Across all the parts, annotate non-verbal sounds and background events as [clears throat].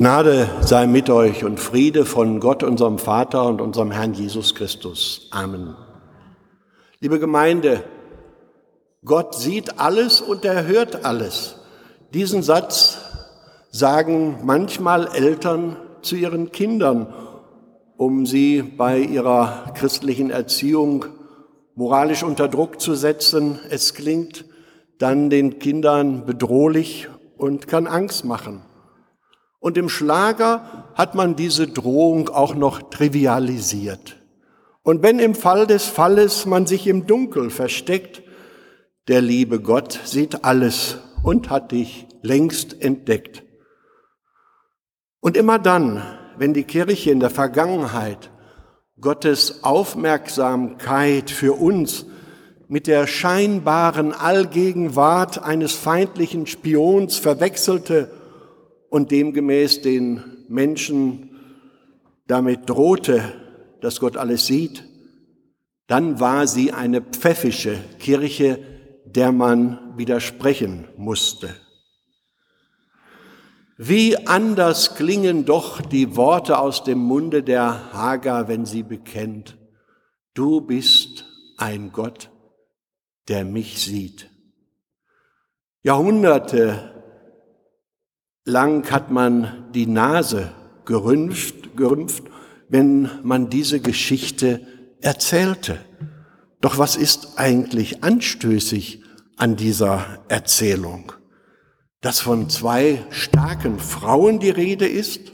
Gnade sei mit euch und Friede von Gott, unserem Vater und unserem Herrn Jesus Christus. Amen. Liebe Gemeinde, Gott sieht alles und er hört alles. Diesen Satz sagen manchmal Eltern zu ihren Kindern, um sie bei ihrer christlichen Erziehung moralisch unter Druck zu setzen. Es klingt dann den Kindern bedrohlich und kann Angst machen. Und im Schlager hat man diese Drohung auch noch trivialisiert. Und wenn im Fall des Falles man sich im Dunkel versteckt, der liebe Gott sieht alles und hat dich längst entdeckt. Und immer dann, wenn die Kirche in der Vergangenheit Gottes Aufmerksamkeit für uns mit der scheinbaren Allgegenwart eines feindlichen Spions verwechselte und demgemäß den Menschen damit drohte, dass Gott alles sieht, dann war sie eine pfäffische Kirche, der man widersprechen musste. Wie anders klingen doch die Worte aus dem Munde der Hagar, wenn sie bekennt, du bist ein Gott, der mich sieht. Jahrhunderte lang hat man die Nase gerümpft, gerümpft, wenn man diese Geschichte erzählte. Doch was ist eigentlich anstößig an dieser Erzählung? Dass von zwei starken Frauen die Rede ist?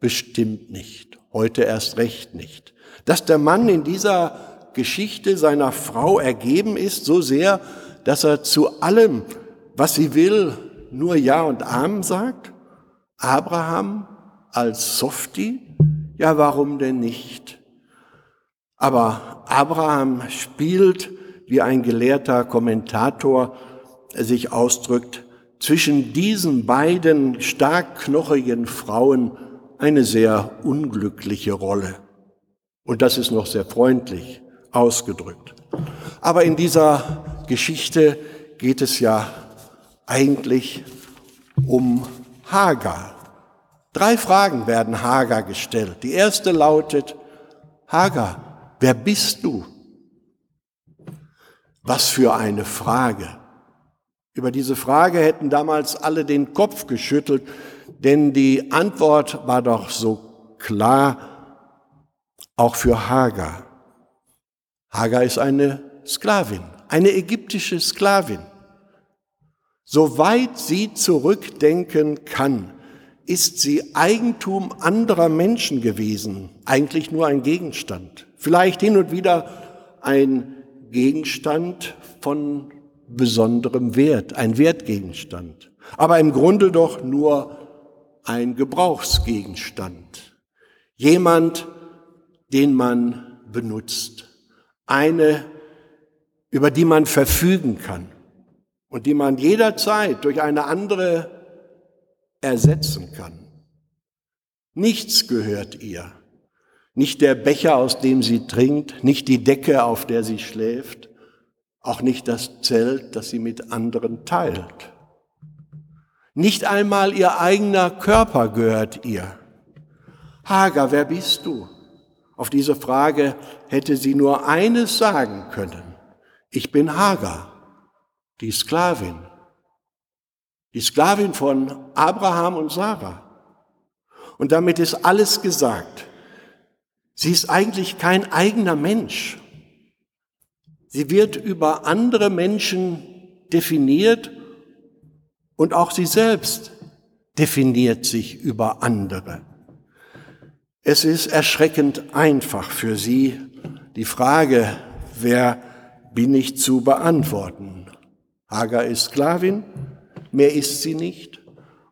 Bestimmt nicht. Heute erst recht nicht. Dass der Mann in dieser Geschichte seiner Frau ergeben ist, so sehr, dass er zu allem, was sie will, nur Ja und Amen sagt? Abraham als Softie? Ja, warum denn nicht? Aber Abraham spielt, wie ein gelehrter Kommentator sich ausdrückt, zwischen diesen beiden starkknochigen Frauen eine sehr unglückliche Rolle. Und das ist noch sehr freundlich ausgedrückt. Aber in dieser Geschichte geht es ja eigentlich um Hagar. Drei Fragen werden Hagar gestellt. Die erste lautet, Hagar, wer bist du? Was für eine Frage. Über diese Frage hätten damals alle den Kopf geschüttelt, denn die Antwort war doch so klar, auch für Hagar. Hagar ist eine Sklavin, eine ägyptische Sklavin. Soweit sie zurückdenken kann, ist sie Eigentum anderer Menschen gewesen, eigentlich nur ein Gegenstand. Vielleicht hin und wieder ein Gegenstand von besonderem Wert, ein Wertgegenstand, aber im Grunde doch nur ein Gebrauchsgegenstand. Jemand, den man benutzt. Eine, über die man verfügen kann und die man jederzeit durch eine andere ersetzen kann. Nichts gehört ihr. Nicht der Becher, aus dem sie trinkt, nicht die Decke, auf der sie schläft, auch nicht das Zelt, das sie mit anderen teilt. Nicht einmal ihr eigener Körper gehört ihr. Hager, wer bist du? Auf diese Frage hätte sie nur eines sagen können. Ich bin Hagar die Sklavin. Die Sklavin von Abraham und Sarah. Und damit ist alles gesagt. Sie ist eigentlich kein eigener Mensch. Sie wird über andere Menschen definiert und auch sie selbst definiert sich über andere. Es ist erschreckend einfach für sie, die Frage, wer bin ich zu beantworten. Hagar ist Sklavin, mehr ist sie nicht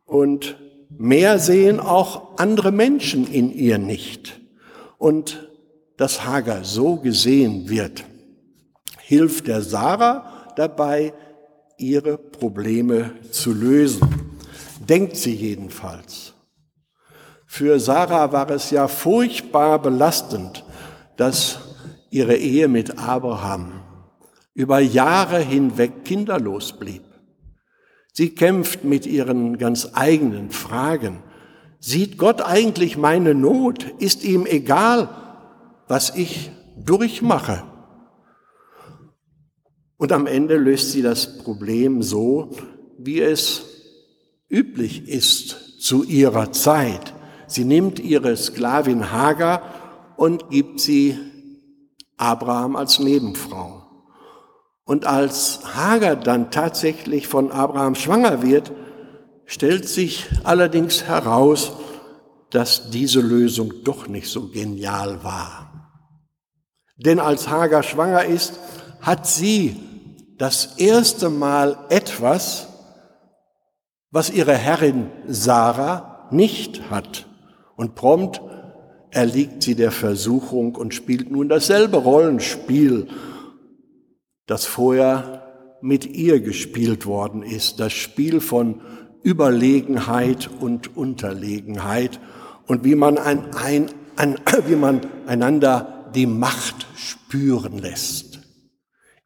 und mehr sehen auch andere Menschen in ihr nicht. Und dass Hagar so gesehen wird, hilft der Sarah dabei, ihre Probleme zu lösen. Denkt sie jedenfalls. Für Sarah war es ja furchtbar belastend, dass ihre Ehe mit Abraham über Jahre hinweg kinderlos blieb. Sie kämpft mit ihren ganz eigenen Fragen. Sieht Gott eigentlich meine Not? Ist ihm egal, was ich durchmache? Und am Ende löst sie das Problem so, wie es üblich ist zu ihrer Zeit. Sie nimmt ihre Sklavin Hagar und gibt sie Abraham als Nebenfrau. Und als Hagar dann tatsächlich von Abraham schwanger wird, stellt sich allerdings heraus, dass diese Lösung doch nicht so genial war. Denn als Hagar schwanger ist, hat sie das erste Mal etwas, was ihre Herrin Sarah nicht hat. Und prompt erliegt sie der Versuchung und spielt nun dasselbe Rollenspiel, das vorher mit ihr gespielt worden ist, das Spiel von Überlegenheit und Unterlegenheit und wie man, ein, ein, ein, [clears throat] wie man einander die Macht spüren lässt.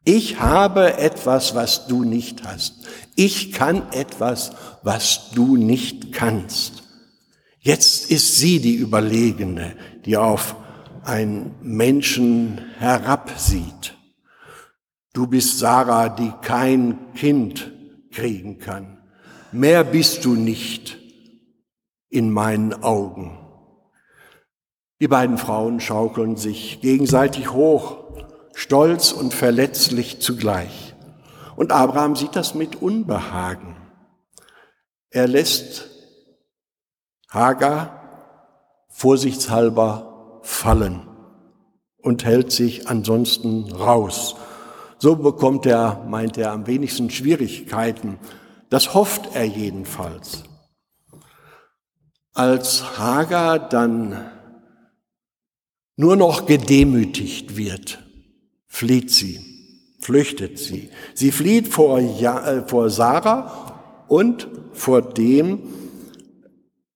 Ich habe etwas, was du nicht hast. Ich kann etwas, was du nicht kannst. Jetzt ist sie die Überlegene, die auf einen Menschen herabsieht. Du bist Sarah, die kein Kind kriegen kann. Mehr bist du nicht in meinen Augen. Die beiden Frauen schaukeln sich gegenseitig hoch, stolz und verletzlich zugleich. Und Abraham sieht das mit Unbehagen. Er lässt Hagar vorsichtshalber fallen und hält sich ansonsten raus. So bekommt er, meint er, am wenigsten Schwierigkeiten, das hofft er jedenfalls. Als Hagar dann nur noch gedemütigt wird, flieht sie, flüchtet sie. Sie flieht vor, ja, äh, vor Sarah und vor dem,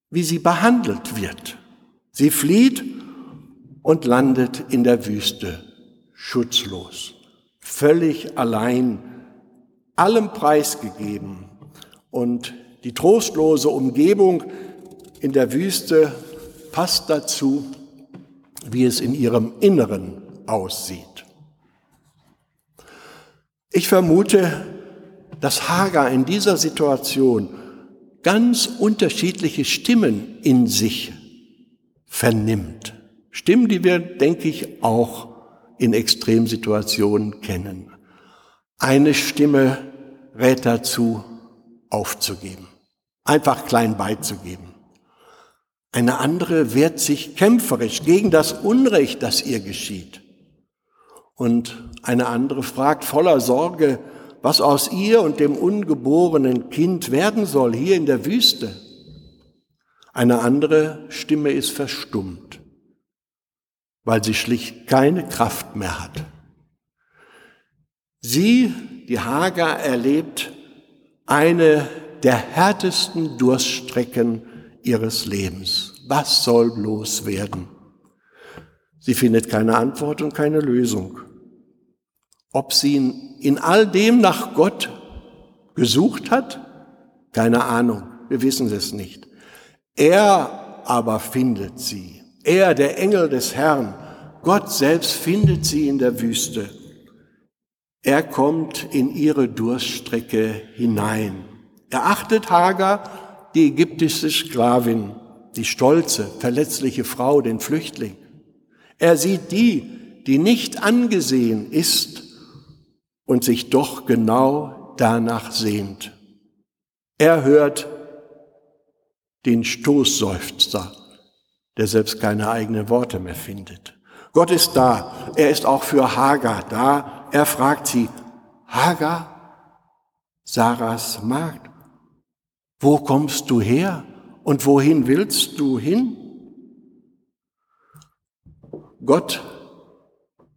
wie sie behandelt wird. Sie flieht und landet in der Wüste, schutzlos, völlig allein, allem preisgegeben, und die trostlose Umgebung in der Wüste passt dazu, wie es in ihrem Inneren aussieht. Ich vermute, dass Hagar in dieser Situation ganz unterschiedliche Stimmen in sich vernimmt. Stimmen, die wir, denke ich, auch in Extremsituationen kennen. Eine Stimme rät dazu, aufzugeben, einfach klein beizugeben. Eine andere wehrt sich kämpferisch gegen das Unrecht, das ihr geschieht. Und eine andere fragt voller Sorge, was aus ihr und dem ungeborenen Kind werden soll hier in der Wüste. Eine andere Stimme ist verstummt, weil sie schlicht keine Kraft mehr hat. Sie, die Hagar, erlebt eine der härtesten Durststrecken ihres Lebens. Was soll bloß werden? Sie findet keine Antwort und keine Lösung. Ob sie in all dem nach Gott gesucht hat? Keine Ahnung, wir wissen es nicht. Er aber findet sie. Er, der Engel des Herrn, Gott selbst findet sie in der Wüste. Er kommt in ihre Durststrecke hinein. Er achtet Hagar, die ägyptische Sklavin, die stolze, verletzliche Frau, den Flüchtling. Er sieht die, die nicht angesehen ist und sich doch genau danach sehnt. Er hört den Stoßseufzer, der selbst keine eigenen Worte mehr findet. Gott ist da. Er ist auch für Hagar da, er fragt sie, Hagar, Sarahs Magd, wo kommst du her und wohin willst du hin? Gott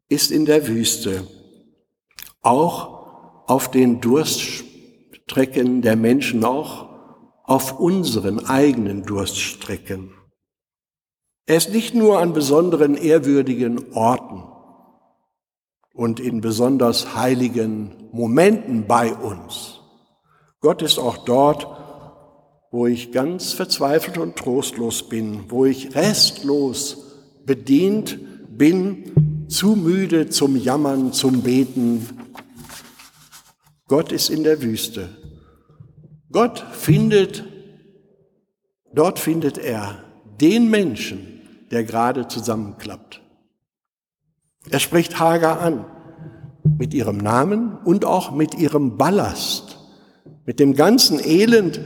ist in der Wüste, auch auf den Durststrecken der Menschen, auch auf unseren eigenen Durststrecken. Er ist nicht nur an besonderen ehrwürdigen Orten, und in besonders heiligen Momenten bei uns. Gott ist auch dort, wo ich ganz verzweifelt und trostlos bin, wo ich restlos bedient bin, zu müde zum Jammern, zum Beten. Gott ist in der Wüste. Gott findet, dort findet er den Menschen, der gerade zusammenklappt. Er spricht Hagar an mit ihrem Namen und auch mit ihrem Ballast, mit dem ganzen Elend,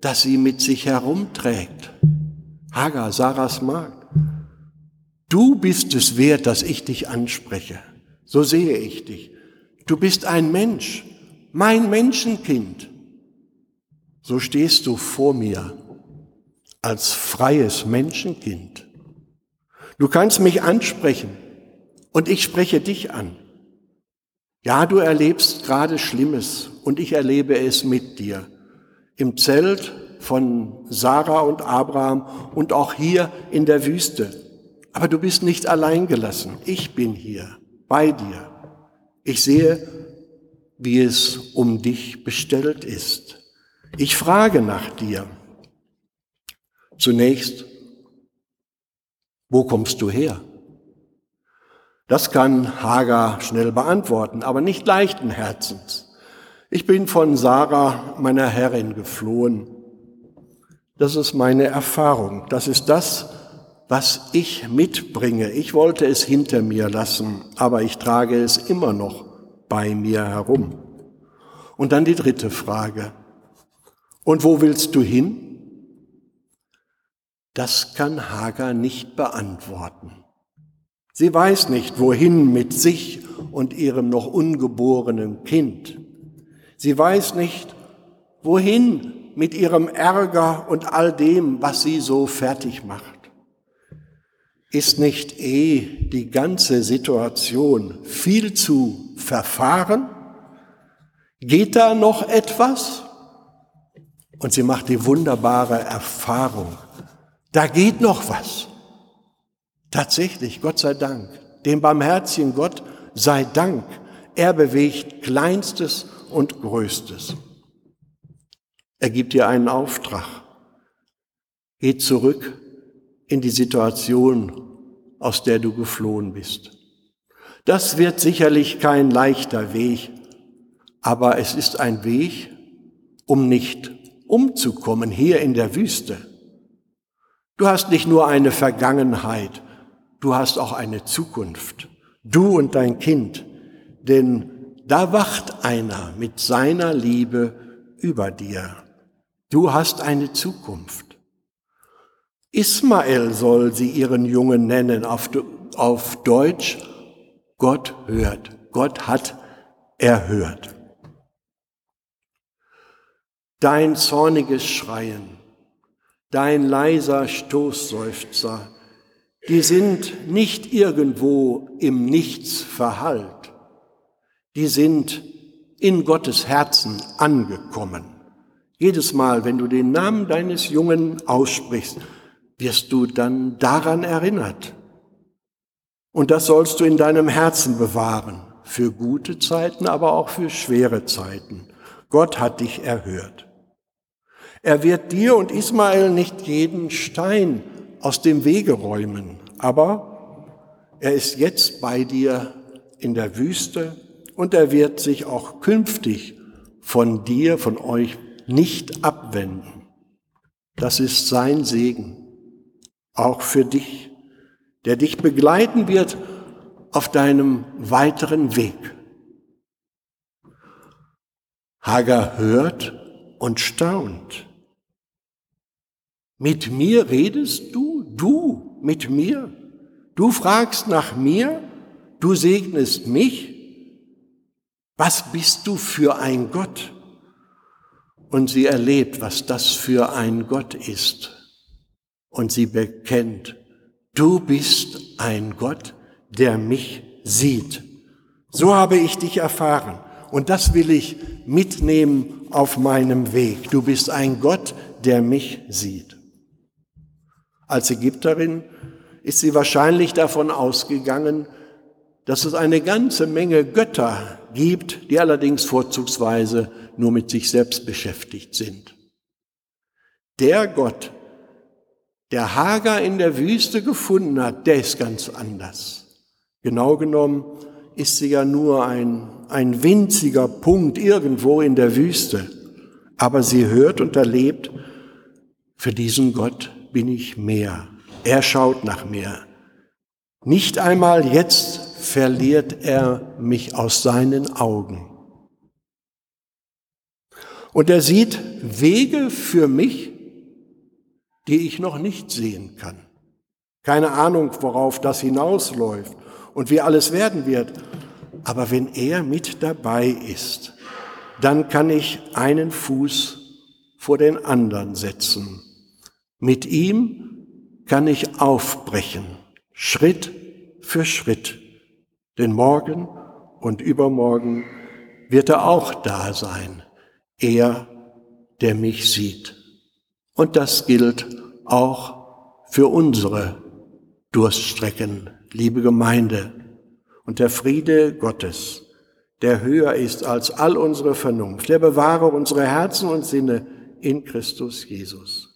das sie mit sich herumträgt. Hagar, Sarahs Magd, du bist es wert, dass ich dich anspreche. So sehe ich dich. Du bist ein Mensch, mein Menschenkind. So stehst du vor mir als freies Menschenkind. Du kannst mich ansprechen und ich spreche dich an. Ja, du erlebst gerade Schlimmes und ich erlebe es mit dir im Zelt von Sarah und Abraham und auch hier in der Wüste. Aber du bist nicht allein gelassen. Ich bin hier bei dir. Ich sehe, wie es um dich bestellt ist. Ich frage nach dir. Zunächst, wo kommst du her? Das kann Hagar schnell beantworten, aber nicht leichten Herzens. Ich bin von Sarah, meiner Herrin, geflohen. Das ist meine Erfahrung. Das ist das, was ich mitbringe. Ich wollte es hinter mir lassen, aber ich trage es immer noch bei mir herum. Und dann die dritte Frage. Und wo willst du hin? Das kann Hagar nicht beantworten. Sie weiß nicht, wohin mit sich und ihrem noch ungeborenen Kind. Sie weiß nicht, wohin mit ihrem Ärger und all dem, was sie so fertig macht. Ist nicht eh die ganze Situation viel zu verfahren? Geht da noch etwas? Und sie macht die wunderbare Erfahrung. Da geht noch was. Tatsächlich, Gott sei Dank. Dem barmherzigen Gott sei Dank. Er bewegt Kleinstes und Größtes. Er gibt dir einen Auftrag. Geh zurück in die Situation, aus der du geflohen bist. Das wird sicherlich kein leichter Weg, aber es ist ein Weg, um nicht umzukommen hier in der Wüste. Du hast nicht nur eine Vergangenheit, du hast auch eine Zukunft. Du und dein Kind. Denn da wacht einer mit seiner Liebe über dir. Du hast eine Zukunft. Ismael soll sie ihren Jungen nennen, auf, auf Deutsch, Gott hört. Gott hat erhört. Dein zorniges Schreien, dein leiser Stoßseufzer, die sind nicht irgendwo im Nichts verhallt die sind in Gottes Herzen angekommen. Jedes Mal, wenn du den Namen deines Jungen aussprichst, wirst du dann daran erinnert. Und das sollst du in deinem Herzen bewahren, für gute Zeiten, aber auch für schwere Zeiten. Gott hat dich erhört. Er wird dir und Ismael nicht jeden Stein aus dem Wege räumen, aber er ist jetzt bei dir in der Wüste und er wird sich auch künftig von dir, von euch nicht abwenden. Das ist sein Segen, auch für dich, der dich begleiten wird auf deinem weiteren Weg. Hagar hört und staunt. Mit mir redest du? Du mit mir? Du fragst nach mir? Du segnest mich? Was bist du für ein Gott? Und sie erlebt, was das für ein Gott ist. Und sie bekennt, du bist ein Gott, der mich sieht. So habe ich dich erfahren. Und das will ich mitnehmen auf meinem Weg. Du bist ein Gott, der mich sieht. Als Ägypterin ist sie wahrscheinlich davon ausgegangen, dass es eine ganze Menge Götter gibt, die allerdings vorzugsweise nur mit sich selbst beschäftigt sind. Der Gott, der Hagar in der Wüste gefunden hat, der ist ganz anders. Genau genommen ist sie ja nur ein, ein winziger Punkt irgendwo in der Wüste. Aber sie hört und erlebt, für diesen Gott bin ich mehr. Er schaut nach mir. Nicht einmal jetzt verliert er mich aus seinen Augen. Und er sieht Wege für mich, die ich noch nicht sehen kann. Keine Ahnung, worauf das hinausläuft und wie alles werden wird. Aber wenn er mit dabei ist, dann kann ich einen Fuß vor den anderen setzen. Mit ihm kann ich aufbrechen, Schritt für Schritt. Denn morgen und übermorgen wird er auch da sein, er, der mich sieht. Und das gilt auch für unsere Durststrecken, liebe Gemeinde. Und der Friede Gottes, der höher ist als all unsere Vernunft, der bewahre unsere Herzen und Sinne in Christus Jesus.